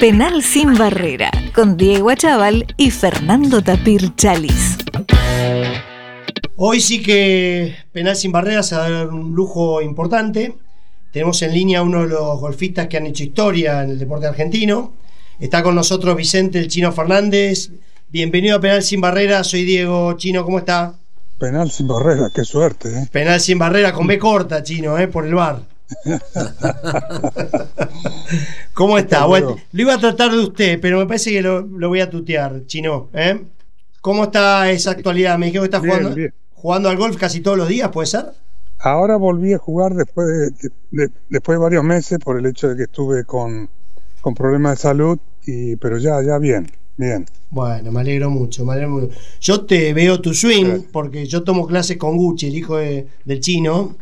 Penal sin barrera, con Diego Achával y Fernando Tapir Chalis. Hoy sí que Penal sin barreras se va a dar un lujo importante. Tenemos en línea a uno de los golfistas que han hecho historia en el deporte argentino. Está con nosotros Vicente el Chino Fernández. Bienvenido a Penal sin barreras. Soy Diego Chino, ¿cómo está? Penal sin barrera, qué suerte. ¿eh? Penal sin barrera con B corta, Chino, ¿eh? por el bar. ¿Cómo está? Bueno, lo iba a tratar de usted, pero me parece que lo, voy a tutear, Chino. ¿eh? ¿Cómo está esa actualidad? Me dijeron que está jugando, jugando al golf casi todos los días, ¿puede ser? Ahora volví a jugar después de, después de varios meses por el hecho de que estuve con, con problemas de salud, y, pero ya, ya bien, bien. Bueno, me alegro mucho, me alegro mucho. Yo te veo tu swing, porque yo tomo clases con Gucci, el hijo del chino,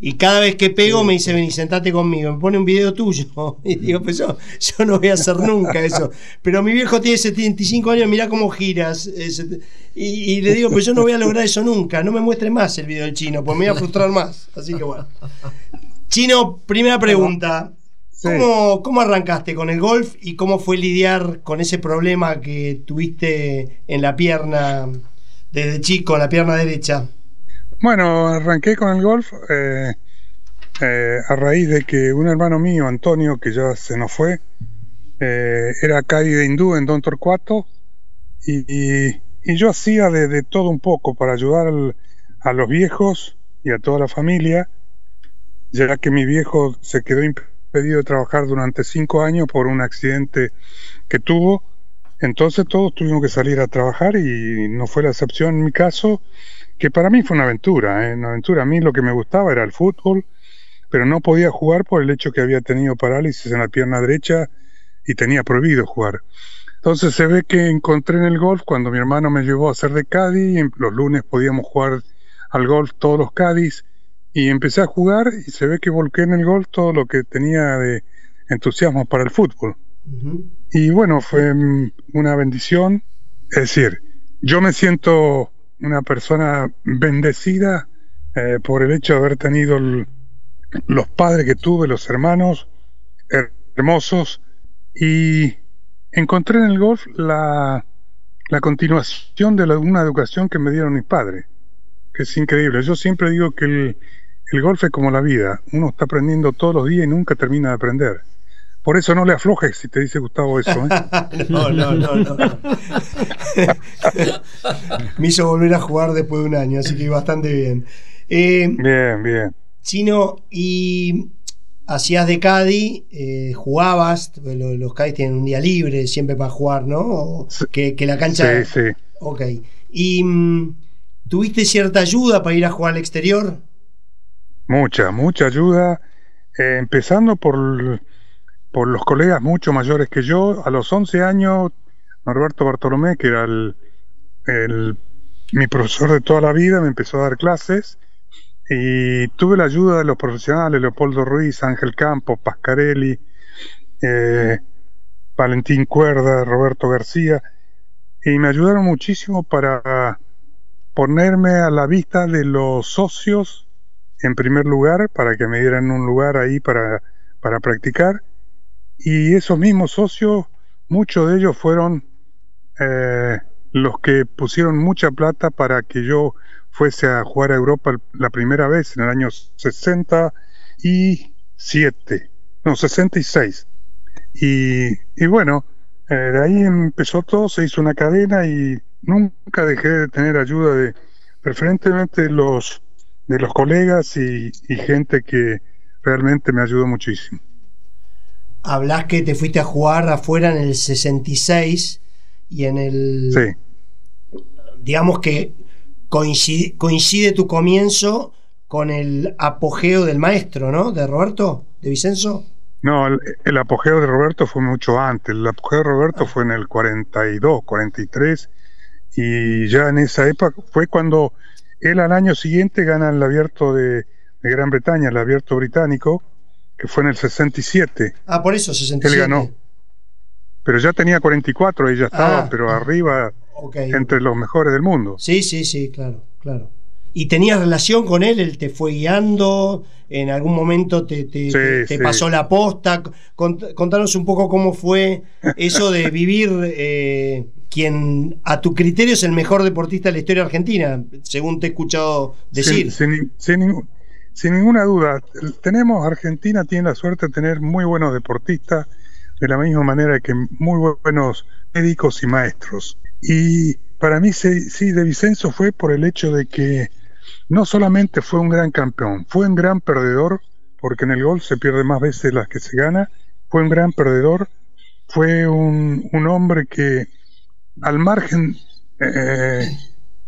y cada vez que pego me dice, vení, sentate conmigo, me pone un video tuyo. Y digo, pues yo, yo no voy a hacer nunca eso. Pero mi viejo tiene 75 años, mira cómo giras. Y, le digo, pues yo no voy a lograr eso nunca, no me muestre más el video del chino, pues me voy a frustrar más. Así que bueno. Chino, primera pregunta. ¿Cómo, arrancaste con el golf y cómo fue lidiar con ese problema que tuviste en la pierna desde chico, en la pierna derecha? Bueno, arranqué con el golf eh, eh, a raíz de que un hermano mío, Antonio, que ya se nos fue, eh, era calle de hindú en Don Torcuato y, yo hacía de, todo un poco para ayudar a los viejos y a toda la familia, ya que mi viejo se quedó pedido trabajar durante cinco años por un accidente que tuvo. Entonces todos tuvimos que salir a trabajar y no fue la excepción en mi caso, que para mí fue una aventura. ¿eh? Una aventura. A mí lo que me gustaba era el fútbol, pero no podía jugar por el hecho que había tenido parálisis en la pierna derecha y tenía prohibido jugar. Entonces se ve que encontré en el golf cuando mi hermano me llevó a hacer de caddy, los lunes podíamos jugar al golf todos los caddies y empecé a jugar y se ve que volqué en el golf todo lo que tenía de entusiasmo para el fútbol. Y bueno, fue mm, una bendición. Es decir, yo me siento una persona bendecida eh, por el hecho de haber tenido los padres que tuve, los hermanos hermosos, y encontré en el golf la, la continuación de una educación que me dieron mis padres es increíble. Yo siempre digo que el, el golf es como la vida. Uno está aprendiendo todos los días y nunca termina de aprender. Por eso no le aflojes si te dice Gustavo eso. ¿eh? no, no, no, no. Me hizo volver a jugar después de un año, así que bastante bien. Eh, bien, bien. Chino, y hacías de Caddy, eh, jugabas, los, los tienen un día libre siempre para jugar, ¿no? que, que, la cancha. Sí, sí. Ok. Y. Mm, ¿Tuviste cierta ayuda para ir a jugar al exterior? Mucha, mucha ayuda, eh, empezando por, por los colegas mucho mayores que yo. A los 11 años, Norberto Bartolomé, que era el, mi profesor de toda la vida, me empezó a dar clases. Y tuve la ayuda de los profesionales, Leopoldo Ruiz, Ángel Campos, Pascarelli, eh, Valentín Cuerda, Roberto García, y me ayudaron muchísimo para ponerme a la vista de los socios en primer lugar para que me dieran un lugar ahí para, para practicar y esos mismos socios muchos de ellos fueron eh, los que pusieron mucha plata para que yo fuese a jugar a Europa la primera vez en el año 67 no 66 y, y bueno eh, de ahí empezó todo se hizo una cadena y nunca dejé de tener ayuda de preferentemente los de los colegas y, gente que realmente me ayudó muchísimo. Hablas que te fuiste a jugar afuera en el 66 y en el... Sí. Digamos que coincide, coincide tu comienzo con el apogeo del maestro, ¿no? De Roberto, de Vicenzo. No, el, apogeo de Roberto fue mucho antes. El apogeo de Roberto fue en el 42, 43 y ya en esa época fue cuando él al año siguiente gana el abierto de, Gran Bretaña, el abierto británico, fue en el 67. Ah, por eso, 67. Él ganó. Pero ya tenía 44 y ya estaba, ah. pero arriba entre los mejores del mundo. Sí, sí, sí, claro, claro. ¿Y tenías relación con él? ¿Él te fue guiando? ¿En algún momento te, te, te- te sí. pasó la posta? Cont- contanos un poco cómo fue eso de vivir eh, quien a tu criterio es el mejor deportista de la historia argentina, según te he escuchado decir. Sin, sin- sin ningún- sin ninguna duda, tenemos, Argentina tiene la suerte de tener muy buenos deportistas, de la misma manera que muy buenos médicos y maestros. Y para mí sí, De Vicenzo fue por el hecho de que no solamente fue un gran campeón, fue un gran perdedor, porque en el gol se pierde más veces las que se gana, fue un gran perdedor, fue un, un hombre que al margen eh,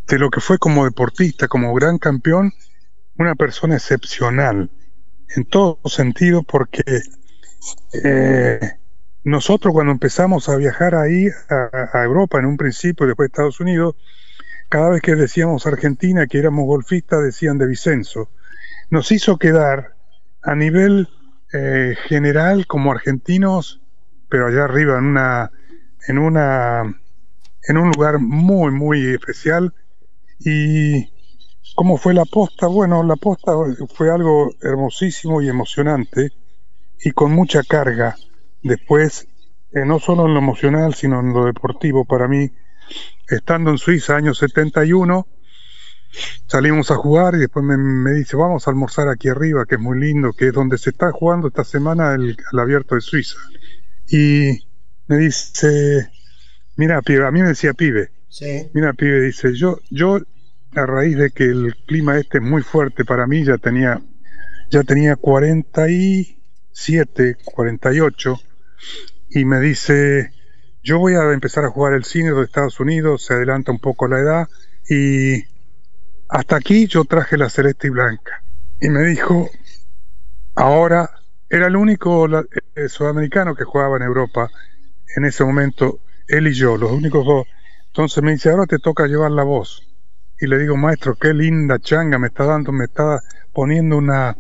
de lo que fue como deportista, como gran campeón, una persona excepcional en todo sentido porque eh, nosotros cuando empezamos a viajar ahí a, Europa en un principio después a Estados Unidos, cada vez que decíamos Argentina que éramos golfistas decían de Vicenzo. Nos hizo quedar a nivel eh, general como argentinos, pero allá arriba en una en una en un lugar muy muy especial y ¿Cómo fue la posta? Bueno, la posta fue algo hermosísimo y emocionante y con mucha carga. Después, eh, no solo en lo emocional, sino en lo deportivo, para mí, estando en Suiza, año 71, salimos a jugar y después me, me dice, vamos a almorzar aquí arriba, que es muy lindo, que es donde se está jugando esta semana el, el abierto de Suiza. Y me dice, mira, pibe, a mí me decía pibe, Sí. Mira, pibe, dice, yo, yo a raíz de que el clima este es muy fuerte para mí, ya tenía, ya tenía 47, 48, y me dice, yo voy a empezar a jugar el cine de Estados Unidos, se adelanta un poco la edad, y hasta aquí yo traje la celeste y blanca. Y me dijo, ahora era el único eh, sudamericano que jugaba en Europa en ese momento, él y yo, los únicos dos. Entonces me dice, ahora te toca llevar la voz. Y le digo, maestro, qué linda changa me está dando, me está poniendo una,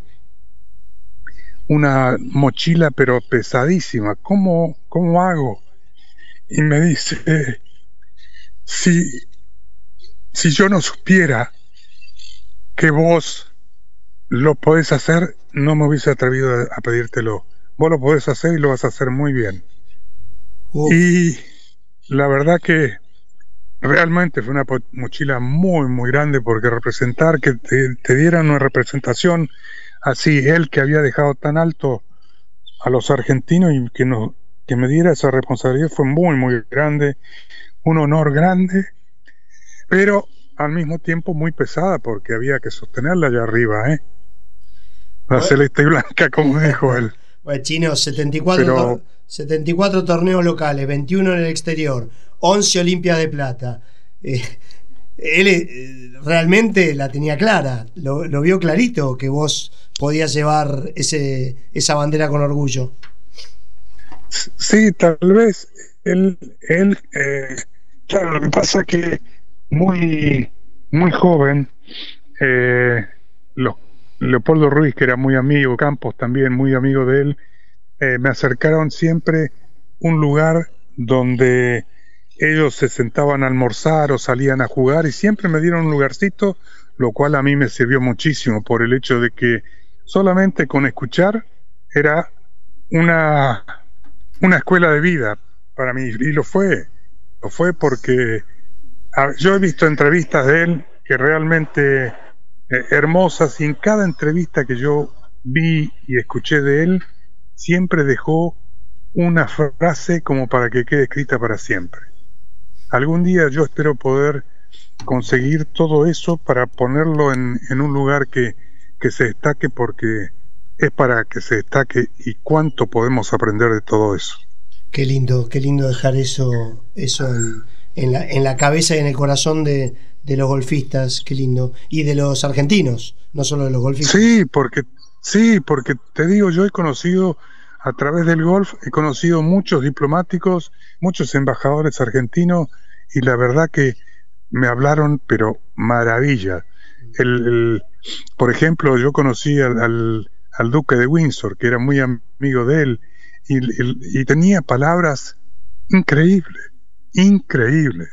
una mochila pero pesadísima. ¿Cómo, cómo hago? Y me dice, si, si yo no supiera que vos lo podés hacer, no me hubiese atrevido a, a pedírtelo. Vos lo podés hacer y lo vas a hacer muy bien. Uf, Y la verdad que realmente fue una mochila muy, muy grande porque representar, que te, te dieran una representación así, él que había dejado tan alto a los argentinos y que, nos, que me diera esa responsabilidad fue muy, muy grande, un honor grande, pero al mismo tiempo muy pesada porque había que sostenerla allá arriba, ¿eh? La Bueno. celeste y blanca, como dijo él. Bueno, Chino, 74, Pero- tor- 74 torneos locales, 21 en el exterior, 11 Olimpias de Plata. Eh, él eh, realmente la tenía clara, lo, lo vio clarito que vos podías llevar ese, esa bandera con orgullo. Sí, tal vez él, él eh, claro, lo que pasa que muy, muy joven, los- Leopoldo Ruiz, que era muy amigo, Campos también muy amigo de él, me acercaron siempre un lugar donde ellos se sentaban a almorzar o salían a jugar y siempre me dieron un lugarcito, lo cual a mí me sirvió muchísimo por el hecho de que solamente con escuchar era una una escuela de vida para mí. Y lo fue lo fue porque yo he visto entrevistas de él que realmente eh, hermosas y en cada entrevista que yo vi y escuché de él siempre dejó una frase como para que quede escrita para siempre algún día yo espero poder conseguir todo eso para ponerlo en, en un lugar que, que se destaque porque es para que se destaque y cuánto podemos aprender de todo eso. Qué lindo, qué lindo dejar eso, eso en, en la, en la cabeza y en el corazón de, de los golfistas, qué lindo. Y de los argentinos, no solo de los golfistas. Sí, porque sí, porque te digo, yo he conocido a través del golf, he conocido muchos diplomáticos, muchos embajadores argentinos y la verdad que me hablaron, pero maravilla. El, el- por ejemplo, yo conocí al, al, al duque de Windsor, que era muy amigo de él, y, tenía palabras increíbles, increíbles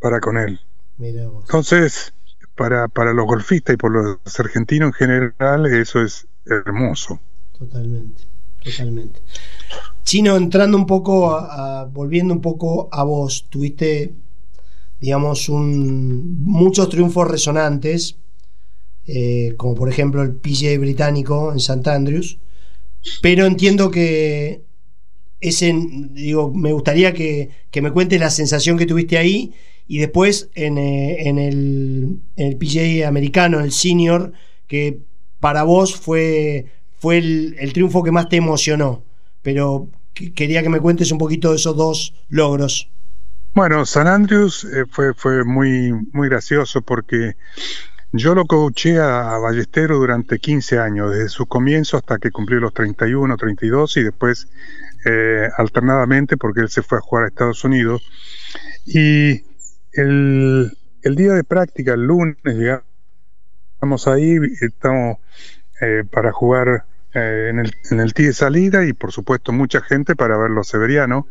para con él. Entonces, para, para los golfistas y por los argentinos en general, eso es hermoso. Totalmente, totalmente. Chino, entrando un poco, a, volviendo un poco a vos, tuviste, digamos, un, muchos triunfos resonantes, eh, como por ejemplo el PGA británico en St. Andrews, pero entiendo que ese, digo, me gustaría que, me cuentes la sensación que tuviste ahí y después en, eh, en, el, en el PGA americano, el senior, que para vos fue, fue el, triunfo que más te emocionó. Pero quería que me cuentes un poquito de esos dos logros. Bueno, San Andrews eh, fue, muy, muy gracioso porque yo lo coaché a, Ballestero durante 15 años, desde su comienzo hasta que cumplió los 31, 32 y después eh, alternadamente porque él se fue a jugar a Estados Unidos. Y el, el día de práctica, el lunes, llegamos ahí, estamos eh, para jugar eh, en, el, en el de salida y por supuesto mucha gente para ver los severianos.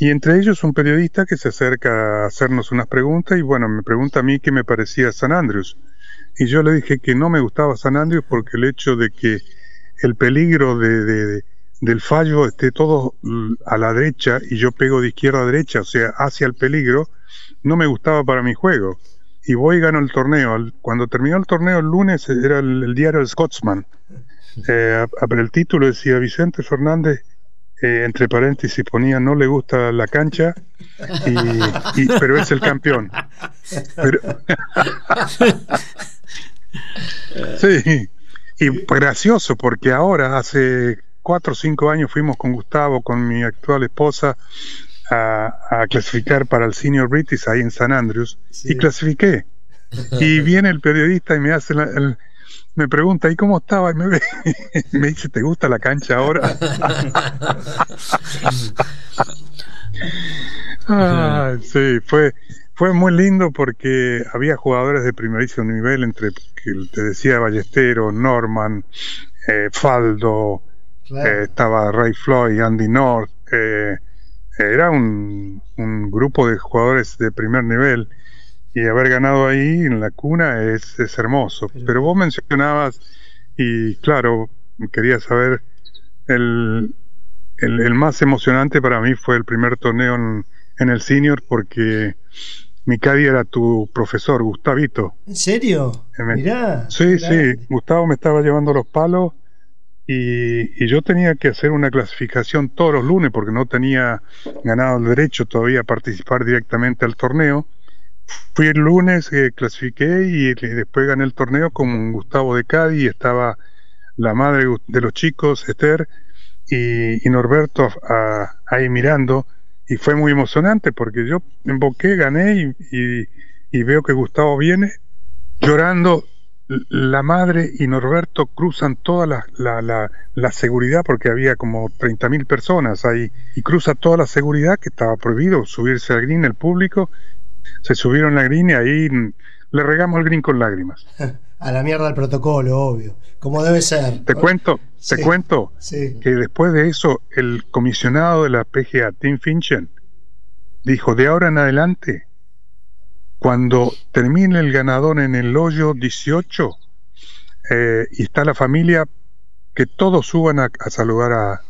Y entre ellos un periodista que se acerca a hacernos unas preguntas y bueno, me pregunta a mí qué me parecía San Andrews. Y yo le dije que no me gustaba San Andrews porque el hecho de que el peligro de, del fallo esté todo a la derecha y yo pego de izquierda a derecha, o sea, hacia el peligro, no me gustaba para mi juego. Y voy y gano el torneo. Cuando terminó el torneo el lunes era el, diario El Scotsman. Eh, el título decía Vicente Fernández eh, entre paréntesis ponía no le gusta la cancha, y, pero es el campeón. sí, y gracioso porque ahora, hace cuatro o cinco años, fuimos con Gustavo, con mi actual esposa, a, clasificar para el Senior British ahí en San Andrews, y clasifiqué. Y viene el periodista y me hace el, me pregunta, ¿y cómo estaba? Y me, me dice, ¿te gusta la cancha ahora? sí, fue, fue muy lindo porque había jugadores de primerísimo nivel, entre, que te decía, Ballestero, Norman, eh, Faldo, eh, estaba Ray Floyd, Andy North, eh, era un, un, grupo de jugadores de primer nivel y haber ganado ahí en la cuna es, es hermoso. Pero, vos mencionabas, y claro, quería saber, el, el, más emocionante para mí fue el primer torneo en, el senior porque mi caddy era tu profesor, Gustavito. ¿En serio? Mirá. Sí, sí, Gustavo me estaba llevando los palos. Y, y, yo tenía que hacer una clasificación todos los lunes porque no tenía ganado el derecho todavía a participar directamente al torneo fui el lunes, eh, clasifiqué y, después gané el torneo con Gustavo de Cádiz estaba la madre de los chicos, Esther, y, Norberto ahí mirando. Y fue muy emocionante porque yo emboqué, gané y, veo que Gustavo viene llorando. La madre y Norberto cruzan toda la, seguridad porque había como 30.000 personas ahí y cruza toda la seguridad que estaba prohibido subirse al green el público se subieron la green y ahí le regamos el green con lágrimas. A la mierda el protocolo, obvio. Como debe ser. Te cuento, te cuento que después de eso, el comisionado de la PGA, Tim Finchen, dijo: de ahora en adelante, cuando termine el ganador en el hoyo 18 eh, y está la familia, que todos suban a, saludar a.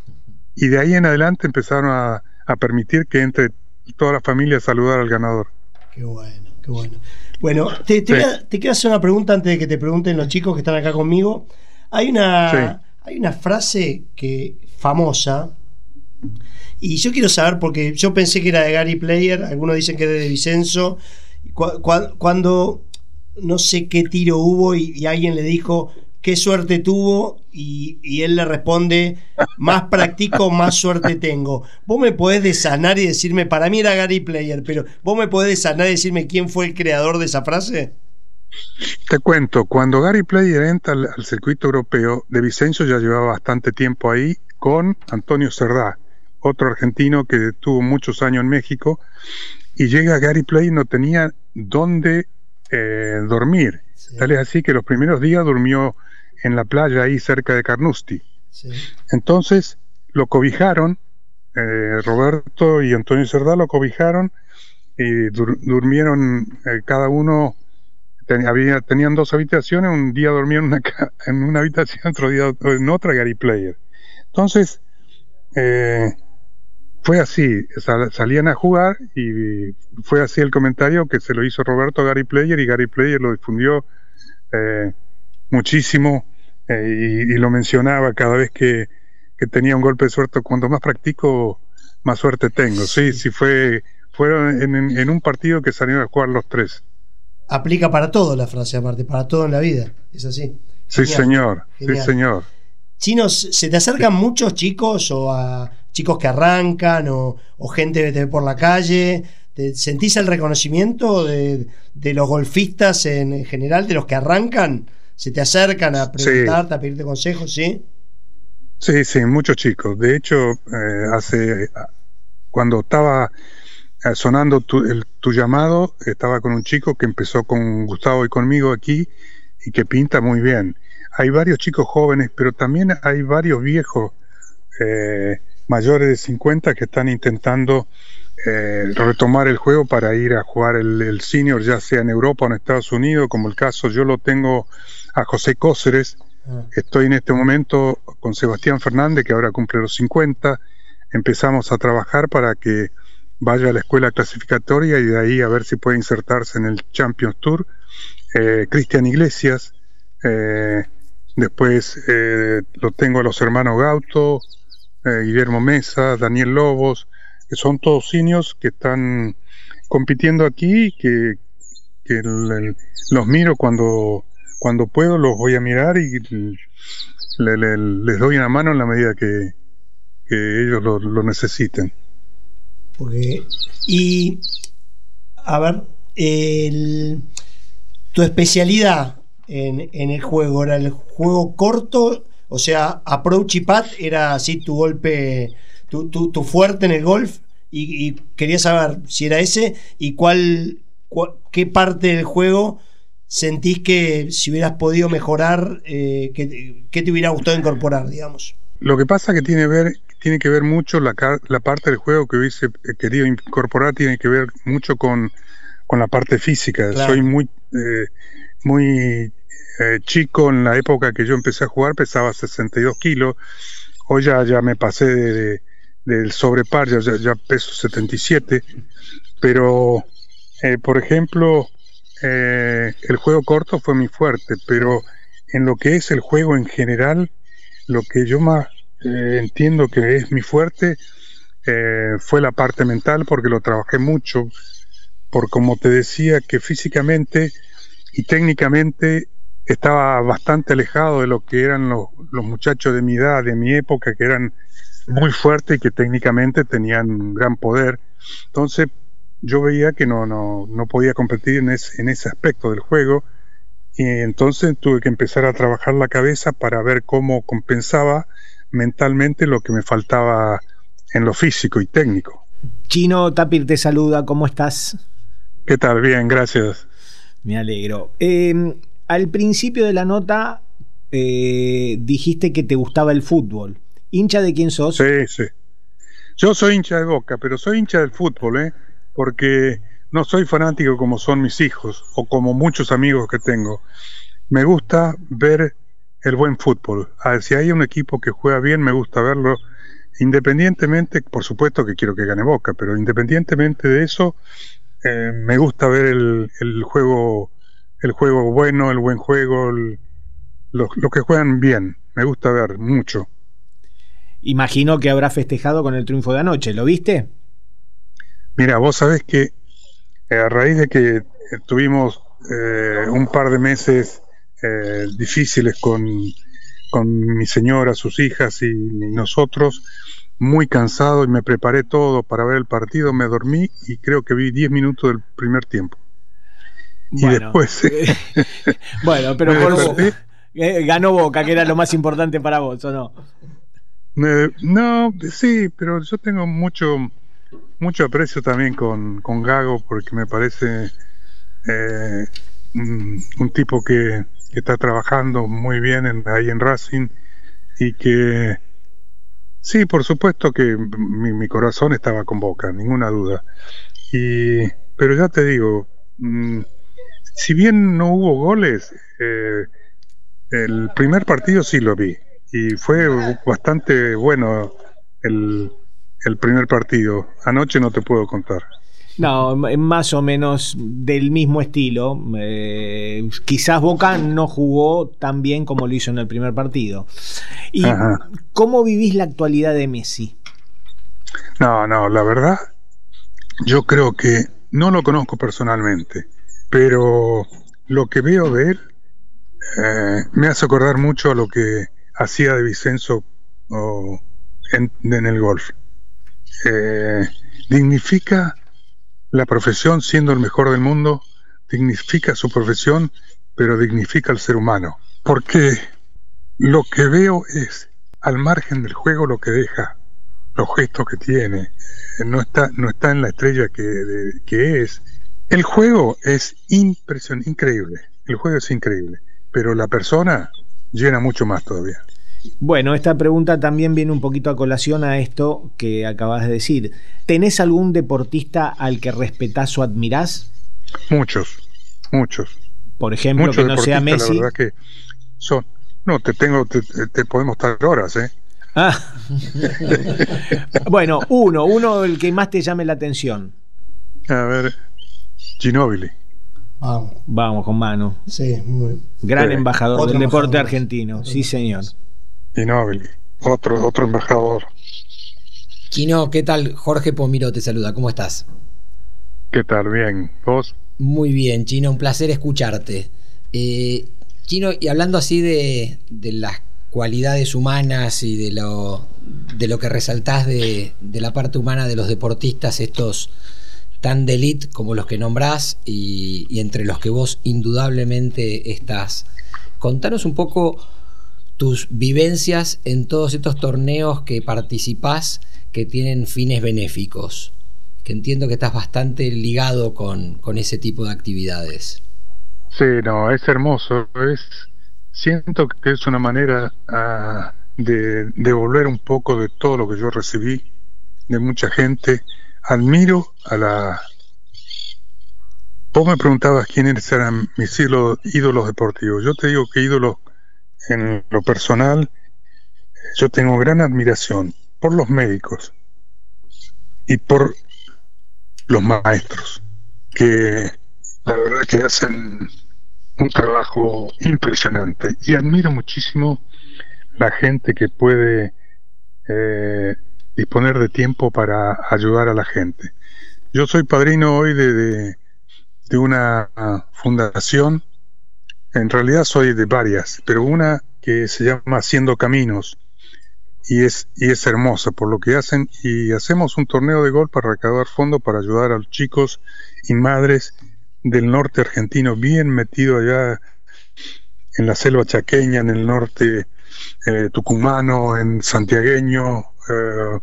Y de ahí en adelante empezaron a, a permitir que entre toda la familia a saludar al ganador. Qué bueno, qué bueno. Bueno, te, quiero hacer una pregunta antes de que te pregunten los chicos que están acá conmigo. Hay una, hay una frase que famosa y yo quiero saber, porque yo pensé que era de Gary Player, algunos dicen que es de Vicenzo. cuando no sé qué tiro hubo y, alguien le dijo, qué suerte tuvo y, él le responde, más practico, más suerte tengo. Vos me podés desanar y decirme, para mí era Gary Player, pero vos me podés desanar y decirme quién fue el creador de esa frase. Te cuento, cuando Gary Player entra al, circuito europeo, De Vicencio ya llevaba bastante tiempo ahí con Antonio Cerdá, otro argentino que tuvo muchos años en México, y llega Gary Player no tenía dónde eh, dormir. Tal es así que los primeros días durmió en la playa ahí cerca de Carnoustie. Entonces lo cobijaron, eh, Roberto y Antonio Cerdá lo cobijaron y durmieron eh, cada uno había, tenían dos habitaciones, un día dormía en una, en una habitación, otro día en otra, Gary Player. Entonces, eh, fue así, salían a jugar y fue así el comentario que se lo hizo Roberto a Gary Player y Gary Player lo difundió eh, muchísimo eh, y, lo mencionaba cada vez que, tenía un golpe de suerte. Cuanto más practico, más suerte tengo. Sí, sí, fue, fueron en, un partido que salieron a jugar los tres. Aplica para todo la frase, aparte, para todo en la vida. Es así. Sí, señor. Sí, señor. Chinos, ¿se te acercan muchos chicos o a chicos que arrancan o, gente que te ve por la calle? ¿Te ¿Sentís el reconocimiento de, los golfistas en, general, de los que arrancan? ¿Se te acercan a preguntarte, a pedirte consejos? Sí. Sí, sí, muchos chicos. De hecho, eh, hace cuando estaba eh, sonando tu, tu llamado, estaba con un chico que empezó con Gustavo y conmigo aquí y que pinta muy bien hay varios chicos jóvenes, pero también hay varios viejos eh, mayores de 50 que están intentando eh, retomar el juego para ir a jugar el, senior, ya sea en Europa o en Estados Unidos, como el caso yo lo tengo a José Cóceres. Ah. Estoy en este momento con Sebastián Fernández, que ahora cumple los 50. Empezamos a trabajar para que vaya a la escuela clasificatoria y de ahí a ver si puede insertarse en el Champions Tour. Eh, Cristian Iglesias, eh, Después eh, lo tengo a los hermanos Gauto, eh, Guillermo Mesa, Daniel Lobos, que son todos seniors que están compitiendo aquí, que, los miro cuando, cuando puedo, los voy a mirar y les doy una mano en la medida que, ellos lo, necesiten. y, a ver, tu especialidad en, el juego? ¿Era el juego corto? O sea, approach y pat era así tu golpe, tu, tu, fuerte en el golf. Y, quería saber si era ese y cuál, qué parte del juego sentís que si hubieras podido mejorar, eh, ¿qué, te hubiera gustado incorporar, digamos? Lo que pasa que tiene, ver, tiene que ver mucho la, la parte del juego que hubiese querido incorporar, tiene que ver mucho con, con la parte física. Soy muy, eh, muy eh, chico, en la época que yo empecé a jugar, pesaba 62 kilos. Hoy ya, ya me pasé de, del sobrepar, ya, ya, peso 77. Pero, eh, por ejemplo, eh, el juego corto fue mi fuerte, pero en lo que es el juego en general, lo que yo más entiendo que es mi fuerte fue la parte mental, porque lo trabajé mucho, por como te decía, que físicamente y técnicamente estaba bastante alejado de lo que eran los, muchachos de mi edad, de mi época, que eran muy fuertes y que técnicamente tenían gran poder. Entonces yo veía que no, no, no podía competir en, en ese aspecto del juego y entonces tuve que empezar a trabajar la cabeza para ver cómo compensaba mentalmente lo que me faltaba en lo físico y técnico. Chino Tapir te saluda, ¿cómo estás? ¿Qué tal? Bien, gracias. Me alegro. Eh, al principio de la nota eh, dijiste que te gustaba el fútbol. ¿Hincha de quién sos? Sí, sí. Yo soy hincha de Boca, pero soy hincha del fútbol, ¿eh? Porque no soy fanático como son mis hijos o como muchos amigos que tengo. Me gusta ver el buen fútbol. Ah, si hay un equipo que juega bien, me gusta verlo. Independientemente, por supuesto que quiero que gane Boca, pero independientemente de eso, eh, me gusta ver el, el juego el juego bueno, el buen juego, los, que juegan bien. Me gusta ver mucho. Imagino que habrá festejado con el triunfo de anoche, ¿lo viste? Mira, vos sabés que eh, a raíz de que eh, tuvimos eh, un par de meses difíciles con, con mi señora, sus hijas y, nosotros, muy cansado y me preparé todo para ver el partido, me dormí y creo que vi 10 minutos del primer tiempo. Y después. bueno, pero eh, ganó Boca, que era lo más importante para vos, ¿o no? no, sí, pero yo tengo mucho mucho aprecio también con, con Gago porque me parece eh, un, tipo que, está trabajando muy bien en, ahí en Racing y que sí, por supuesto que mi, mi corazón estaba con Boca, ninguna duda. Y, pero ya te digo, mm, si bien no hubo goles, eh, el primer partido sí lo vi y fue bastante bueno el, el primer partido. Anoche no te puedo contar. No, más o menos del mismo estilo. Eh, quizás Boca no jugó tan bien como lo hizo en el primer partido. ¿Y cómo vivís la actualidad de Messi? No, no, la verdad, yo creo que no lo conozco personalmente, pero lo que veo de él eh, me hace acordar mucho a lo que hacía de Vicenzo en, el golf. Eh, dignifica la profesión siendo el mejor del mundo, dignifica su profesión, pero dignifica al ser humano. Porque lo que veo es, al margen del juego, lo que deja, los gestos que tiene, no está, no está en la estrella que, que es. El juego es impresionante, increíble, el juego es increíble, pero la persona llena mucho más todavía. Bueno, esta pregunta también viene un poquito a colación a esto que acabas de decir. ¿Tenés algún deportista al que respetás o admirás? Muchos, muchos. Por ejemplo, que no sea Messi. La verdad que son. No, te tengo, te, podemos estar horas, ¿eh? Ah. bueno, uno, uno el que más te llame la atención. A ver, Ginóbili. Vamos. Vamos con mano. Sí, muy... Gran embajador del deporte argentino, sí señor. Ginóbili, otro, otro embajador. Quino, ¿qué tal? Jorge Pomiro te saluda, ¿cómo estás? ¿Qué tal? Bien, ¿vos? Muy bien, Chino, un placer escucharte. Eh, Chino, y hablando así de, de, las cualidades humanas y de lo, de lo que resaltás de, de la parte humana de los deportistas, estos tan de elite como los que nombrás y, entre los que vos indudablemente estás. Contanos un poco tus vivencias en todos estos torneos que participás que tienen fines benéficos, que entiendo que estás bastante ligado con, con ese tipo de actividades. Sí, no, es hermoso, es siento que es una manera uh, de devolver un poco de todo lo que yo recibí de mucha gente. Admiro a la... Vos me preguntabas quiénes eran mis ídolos deportivos. Yo te digo que ídolos en lo personal, yo tengo gran admiración por los médicos y por los maestros, que la verdad que hacen un trabajo impresionante. Y admiro muchísimo la gente que puede eh, disponer de tiempo para ayudar a la gente. Yo soy padrino hoy de, de una fundación. En realidad soy de varias, pero una que se llama Haciendo Caminos. Y es, y es hermosa por lo que hacen. Y hacemos un torneo de golf para recaudar fondos para ayudar a los chicos y madres del norte argentino bien metido allá en la selva chaqueña, en el norte eh, tucumano, en santiagueño, eh,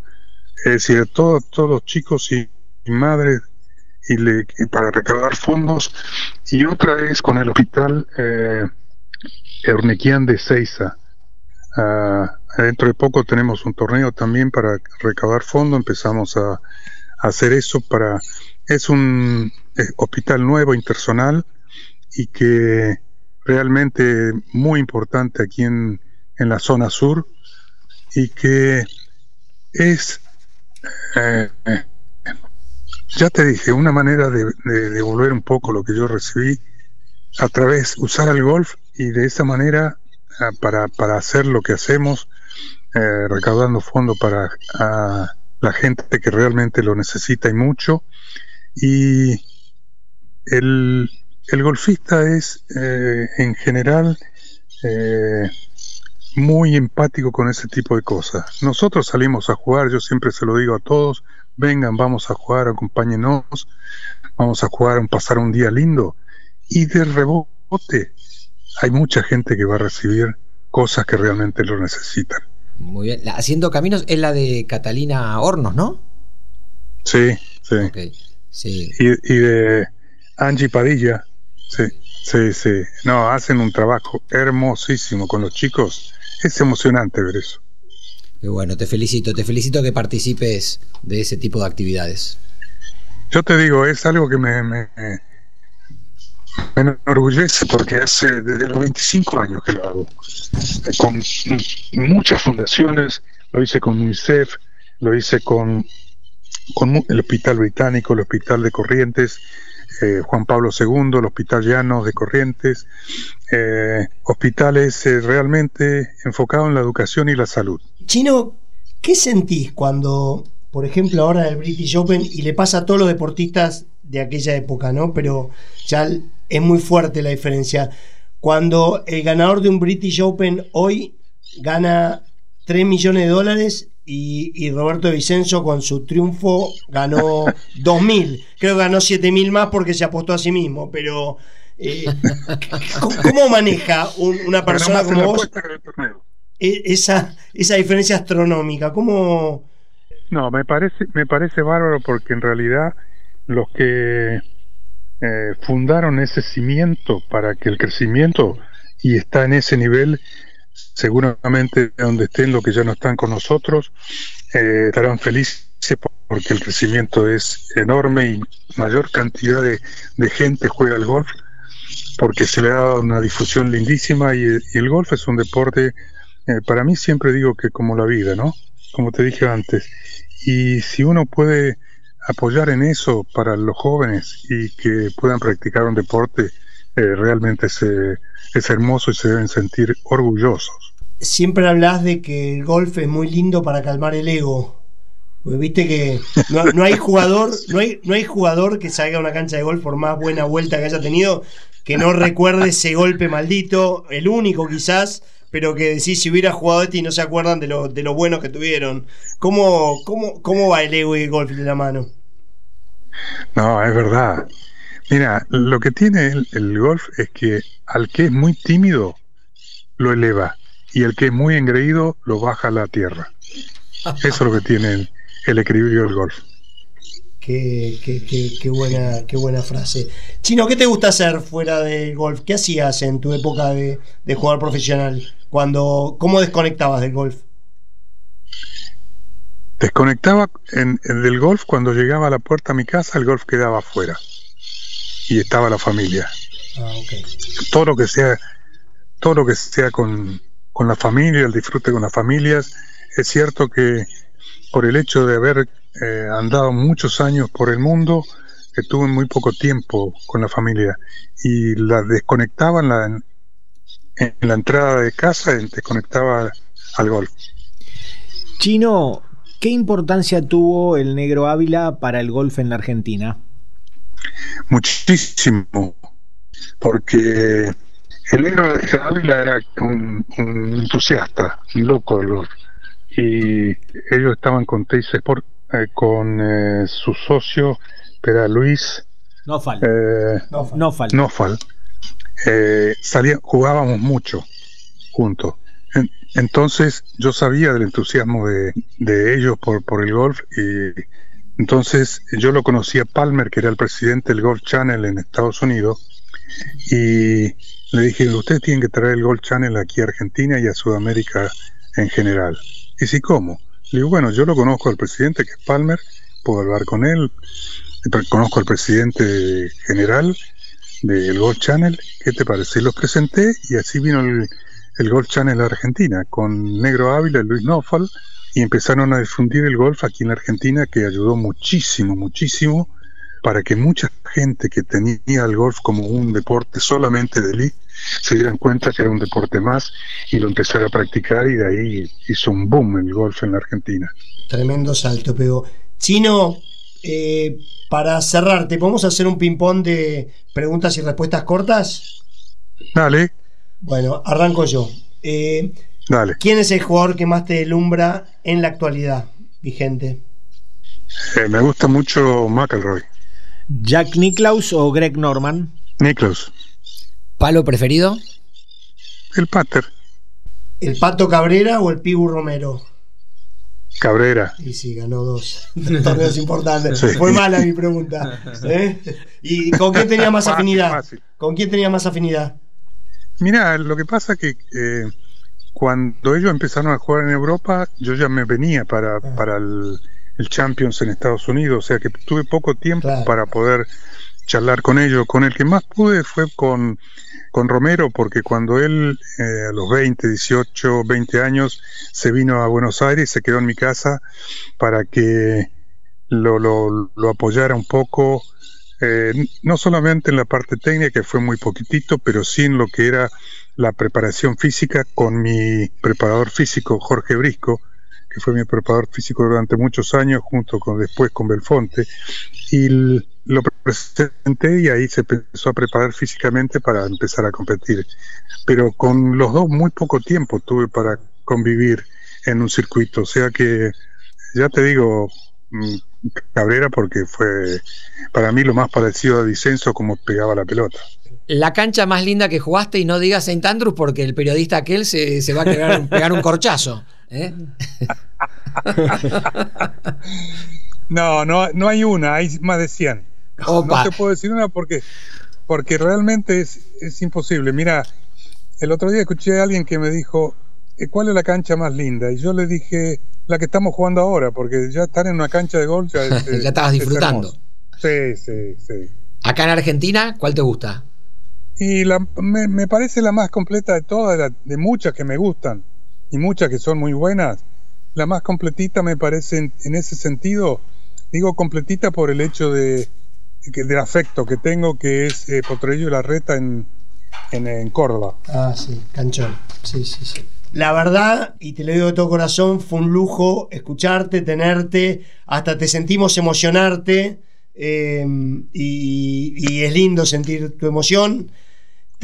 es decir, todos los chicos y madres y, le, para recaudar fondos y otra es con el hospital eh, Ernequian de Seiza. Ah, dentro de poco tenemos un torneo también para recaudar fondos, empezamos a, hacer eso para... Es un eh, hospital nuevo, intersonal, y que realmente muy importante aquí en, en la zona sur, y que es... Eh, ya te dije, una manera de, devolver un poco lo que yo recibí a través, usar el golf y de esa manera ah, para, para hacer lo que hacemos, eh, recaudando fondos para la gente que realmente lo necesita y mucho. Y el, el golfista es eh, en general muy empático con ese tipo de cosas. Nosotros salimos a jugar, yo siempre se lo digo a todos, vengan, vamos a jugar, acompáñenos, vamos a jugar, a pasar un día lindo. Y de rebote hay mucha gente que va a recibir cosas que realmente lo necesitan. Muy bien. Haciendo Caminos es la de Catalina Hornos, ¿no? Sí, sí. sí. Y, y, de Angie Padilla. Sí, sí, sí. No, hacen un trabajo hermosísimo con los chicos. Es emocionante ver eso bueno, te felicito, te felicito que participes de ese tipo de actividades. Yo te digo, es algo que me, Me enorgullece porque hace desde los 25 años que lo hago. Con muchas fundaciones, lo hice con UNICEF, lo hice con, con el Hospital Británico, el Hospital de Corrientes, eh, Juan Pablo II, el Hospital Llanos de Corrientes, eh, hospitales eh, realmente enfocados en la educación y la salud. Chino, ¿qué sentís cuando, por ejemplo, ahora el British Open, y le pasa a todos los deportistas de aquella época, ¿no? Pero ya es muy fuerte la diferencia. Cuando el ganador de un British Open hoy gana 3 millones de dólares y, Roberto Vicenzo con su triunfo ganó 2.000. Creo que ganó 7.000 más porque se apostó a sí mismo, pero eh, ¿cómo maneja una persona como vos e, esa, esa diferencia astronómica? ¿Cómo... No, me parece, me parece bárbaro porque en realidad los que eh, fundaron ese cimiento para que el crecimiento y está en ese nivel seguramente donde estén los que ya no están con nosotros, eh, estarán felices porque el crecimiento es enorme y mayor cantidad de, gente juega al golf porque se le ha dado una difusión lindísima y, el golf es un deporte, eh, para mí siempre digo que como la vida, ¿no? Como te dije antes. Y si uno puede apoyar en eso para los jóvenes y que puedan practicar un deporte, eh, realmente es, es hermoso y se deben sentir orgullosos. Siempre hablas de que el golf es muy lindo para calmar el ego. Porque viste que no, hay jugador, no hay, no hay jugador que salga a una cancha de golf por más buena vuelta que haya tenido, que no recuerde ese golpe maldito, el único quizás, pero que decís si hubiera jugado este y no se acuerdan de lo, de lo bueno que tuvieron. ¿Cómo, cómo, ¿Cómo va el ego y el golf de la mano? No, es verdad. Mira, lo que tiene el, golf es que al que es muy tímido lo eleva y el que es muy engreído lo baja a la tierra. Eso es lo que tiene el, equilibrio del golf. Qué, qué, buena, qué buena frase. Chino, ¿qué te gusta hacer fuera del golf? ¿Qué hacías en tu época de, de jugador profesional? Cuando, ¿Cómo desconectabas del golf? Desconectaba en, del golf cuando llegaba a la puerta a mi casa, el golf quedaba afuera y estaba la familia. Ah, todo lo que sea, todo lo que sea con, con la familia, el disfrute con las familias. Es cierto que por el hecho de haber eh, andado muchos años por el mundo, estuve muy poco tiempo con la familia y la desconectaba en la, en la entrada de casa, desconectaba al golf. Chino, ¿qué importancia tuvo el negro Ávila para el golf en la Argentina? Muchísimo, porque el negro Ávila era un, entusiasta, un loco del golf. Y ellos estaban con Teis Sport, eh, con eh, su socio, era Luis Nofal. Eh, Nofal. Nofal. salía, jugábamos mucho juntos. entonces yo sabía del entusiasmo de, de ellos por, por el golf y entonces yo lo conocí a Palmer, que era el presidente del Golf Channel en Estados Unidos, y le dije, ustedes tienen que traer el Golf Channel aquí a Argentina y a Sudamérica en general. Y si, ¿cómo? Le digo, bueno, yo lo conozco al presidente, que es Palmer, puedo hablar con él, conozco al presidente general del Golf Channel, ¿qué te parece? Los presenté y así vino el, el Golf Channel a Argentina, con Negro Ávila, Luis Nofal, y empezaron a difundir el golf aquí en Argentina, que ayudó muchísimo, muchísimo para que mucha gente que tenía el golf como un deporte solamente de elite se dieran cuenta que era un deporte más y lo empezara a practicar y de ahí hizo un boom el golf en la Argentina. Tremendo salto, pero Chino, eh, para cerrarte, ¿podemos hacer un ping-pong de preguntas y respuestas cortas? Dale. Bueno, arranco yo. Eh, ¿Quién es el jugador que más te delumbra en la actualidad vigente? Eh, me gusta mucho McElroy. ¿Jack Nicklaus o Greg Norman? Nicklaus. ¿Palo preferido? El Pater. ¿El Pato Cabrera o el Pibu Romero? Cabrera. Y sí, ganó dos torneos importantes. Fue mala mi pregunta. ¿eh? ¿Y con quién tenía más afinidad? ¿Con quién tenía más afinidad? Mira, lo que pasa que eh, cuando ellos empezaron a jugar en Europa, yo ya me venía para, ah. para el, Champions en Estados Unidos, o sea que tuve poco tiempo para poder charlar con ellos. Con el que más pude fue con, con Romero, porque cuando él eh, a los 20, 18, 20 años se vino a Buenos Aires, se quedó en mi casa para que lo, lo, lo apoyara un poco, eh, no solamente en la parte técnica, que fue muy poquitito, pero sí en lo que era la preparación física con mi preparador físico, Jorge Brisco, que fue mi preparador físico durante muchos años, junto con después con Belfonte, y lo presenté y ahí se empezó a preparar físicamente para empezar a competir. Pero con los dos muy poco tiempo tuve para convivir en un circuito, o sea que ya te digo, mm, Cabrera porque fue para mí lo más parecido a Dicenso como pegaba la pelota. La cancha más linda que jugaste y no digas Saint Andrews porque el periodista aquel se, se va a querer pegar un corchazo. ¿eh? no, no, no hay una, hay más de 100. No te puedo decir una porque, porque realmente es, es imposible. Mira, el otro día escuché a alguien que me dijo, eh, ¿cuál es la cancha más linda? Y yo le dije, la que estamos jugando ahora, porque ya estar en una cancha de golf ya, ya estabas disfrutando. Sí, sí, sí. Acá en Argentina, ¿cuál te gusta? Y la, me, me, parece la más completa de todas, de muchas que me gustan y muchas que son muy buenas. La más completita me parece en, en ese sentido, digo completita por el hecho de, de del afecto que tengo, que es eh, Potrello y la Reta en, en, en Córdoba. Ah, sí, canchón. Sí, sí, sí. La verdad, y te lo digo de todo corazón, fue un lujo escucharte, tenerte, hasta te sentimos emocionarte eh, y, y, es lindo sentir tu emoción.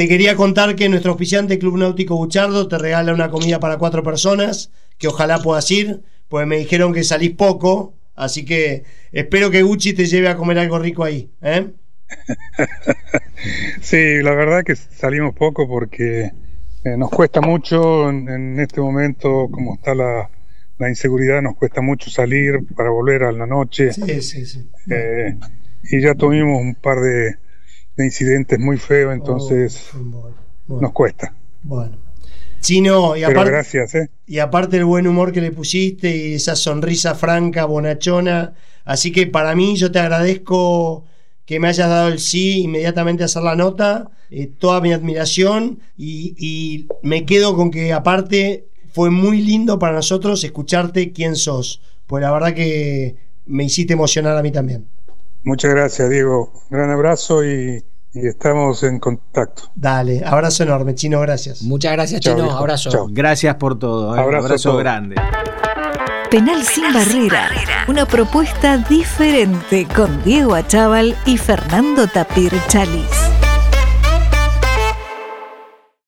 Te quería contar que nuestro auspiciante Club Náutico Buchardo te regala una comida para cuatro personas, que ojalá puedas ir, pues me dijeron que salís poco, así que espero que Gucci te lleve a comer algo rico ahí. ¿eh? sí, la verdad que salimos poco porque eh, nos cuesta mucho en, en, este momento, como está la, la, inseguridad, nos cuesta mucho salir para volver a la noche. Sí, sí, sí. Eh, y ya tuvimos un par de, de incidentes muy feos, entonces oh, bueno, bueno. nos cuesta. Bueno. Chino, y aparte, gracias, ¿eh? y aparte el buen humor que le pusiste y esa sonrisa franca, bonachona. Así que para mí yo te agradezco que me hayas dado el sí inmediatamente a hacer la nota, eh, toda mi admiración y, y, me quedo con que aparte fue muy lindo para nosotros escucharte quién sos, pues la verdad que me hiciste emocionar a mí también. Muchas gracias, Diego. Un gran abrazo y, y, estamos en contacto. Dale, abrazo enorme, Chino, gracias. Muchas gracias, Chino. Abrazo. Chao. Gracias por todo. ¿eh? Abrazo, abrazo todo. grande. Penal sin barrera, una propuesta diferente con Diego Achával y Fernando Tapir Chalis.